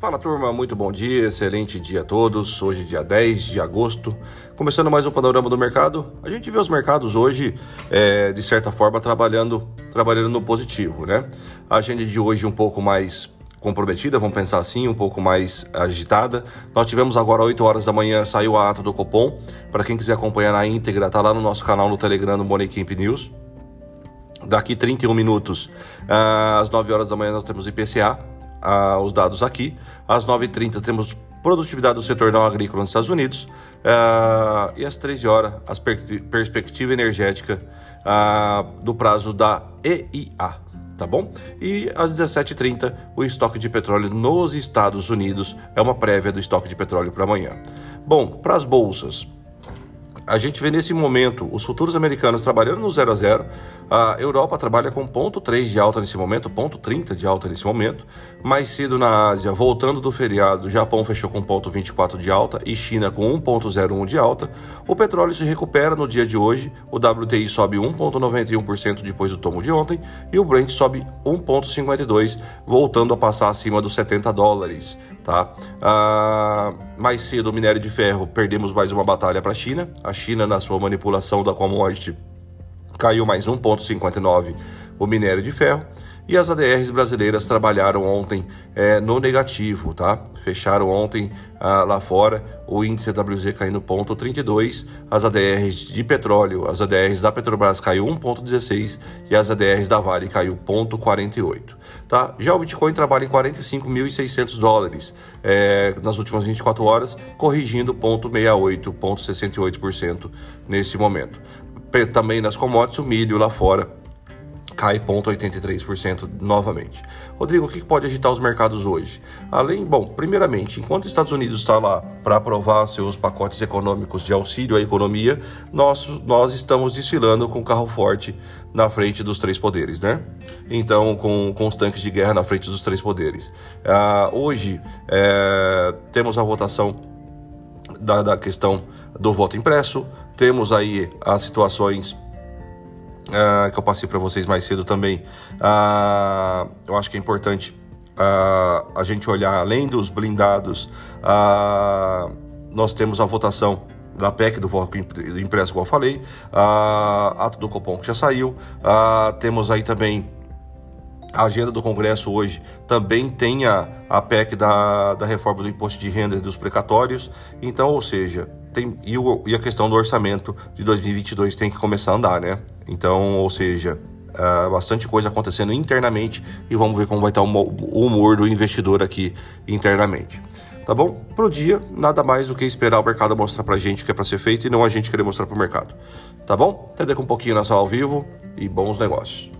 Fala turma, muito bom dia, excelente dia a todos. Hoje, dia 10 de agosto, começando mais um panorama do mercado. A gente vê os mercados hoje, é, de certa forma, trabalhando, trabalhando no positivo, né? A agenda de hoje um pouco mais comprometida, vamos pensar assim, um pouco mais agitada. Nós tivemos agora 8 horas da manhã, saiu a ata do Copom. Para quem quiser acompanhar na íntegra, tá lá no nosso canal no Telegram, no Camp News. Daqui 31 minutos, ah, às 9 horas da manhã, nós temos IPCA ah, os dados aqui. Às 9h30 temos produtividade do setor não agrícola nos Estados Unidos. Ah, e às 13 horas, a perspectiva energética ah, do prazo da EIA. Tá bom? E às 17h30, o estoque de petróleo nos Estados Unidos é uma prévia do estoque de petróleo para amanhã. Bom, para as bolsas, a gente vê nesse momento os futuros americanos trabalhando no 0 a 0. A Europa trabalha com ponto 3 de alta nesse momento, ponto 30 de alta nesse momento. Mais cedo na Ásia, voltando do feriado, o Japão fechou com ponto 24 de alta e China com 1.01 de alta. O petróleo se recupera no dia de hoje, o WTI sobe 1.91% depois do tomo de ontem e o Brent sobe 1.52, voltando a passar acima dos 70 dólares. Tá? Ah, mais cedo, o minério de ferro, perdemos mais uma batalha para a China. A China, na sua manipulação da commodity, caiu mais 1,59 o minério de ferro. E as ADRs brasileiras trabalharam ontem é, no negativo, tá? Fecharam ontem ah, lá fora, o índice WZ caindo 0,32, as ADRs de petróleo, as ADRs da Petrobras caiu 1,16 e as ADRs da Vale caiu 0,48, tá? Já o Bitcoin trabalha em 45.600 dólares é, nas últimas 24 horas, corrigindo 0,68, 0,68% nesse momento. Também nas commodities, o milho lá fora cai 0,83% novamente. Rodrigo, o que pode agitar os mercados hoje? Além, bom, primeiramente, enquanto os Estados Unidos está lá para aprovar seus pacotes econômicos de auxílio à economia, nós, nós estamos desfilando com carro forte na frente dos três poderes, né? Então, com, com os tanques de guerra na frente dos três poderes. Ah, hoje, é, temos a votação da, da questão do voto impresso, temos aí as situações uh, que eu passei para vocês mais cedo também, uh, eu acho que é importante uh, a gente olhar além dos blindados, nós temos a votação da PEC do voto impresso, como eu falei, ato do Copom que já saiu, temos aí também a agenda do Congresso hoje. Também tem a, a PEC da, da reforma do imposto de renda e dos precatórios. Então, ou seja, tem, e, o, e a questão do orçamento de 2022 tem que começar a andar, né? Então, ou seja, uh, bastante coisa acontecendo internamente e vamos ver como vai estar o humor do investidor aqui internamente. Tá bom? Pro dia, nada mais do que esperar o mercado mostrar pra gente o que é para ser feito e não a gente querer mostrar pro mercado. Tá bom? Até daqui um pouquinho na sala ao vivo e bons negócios.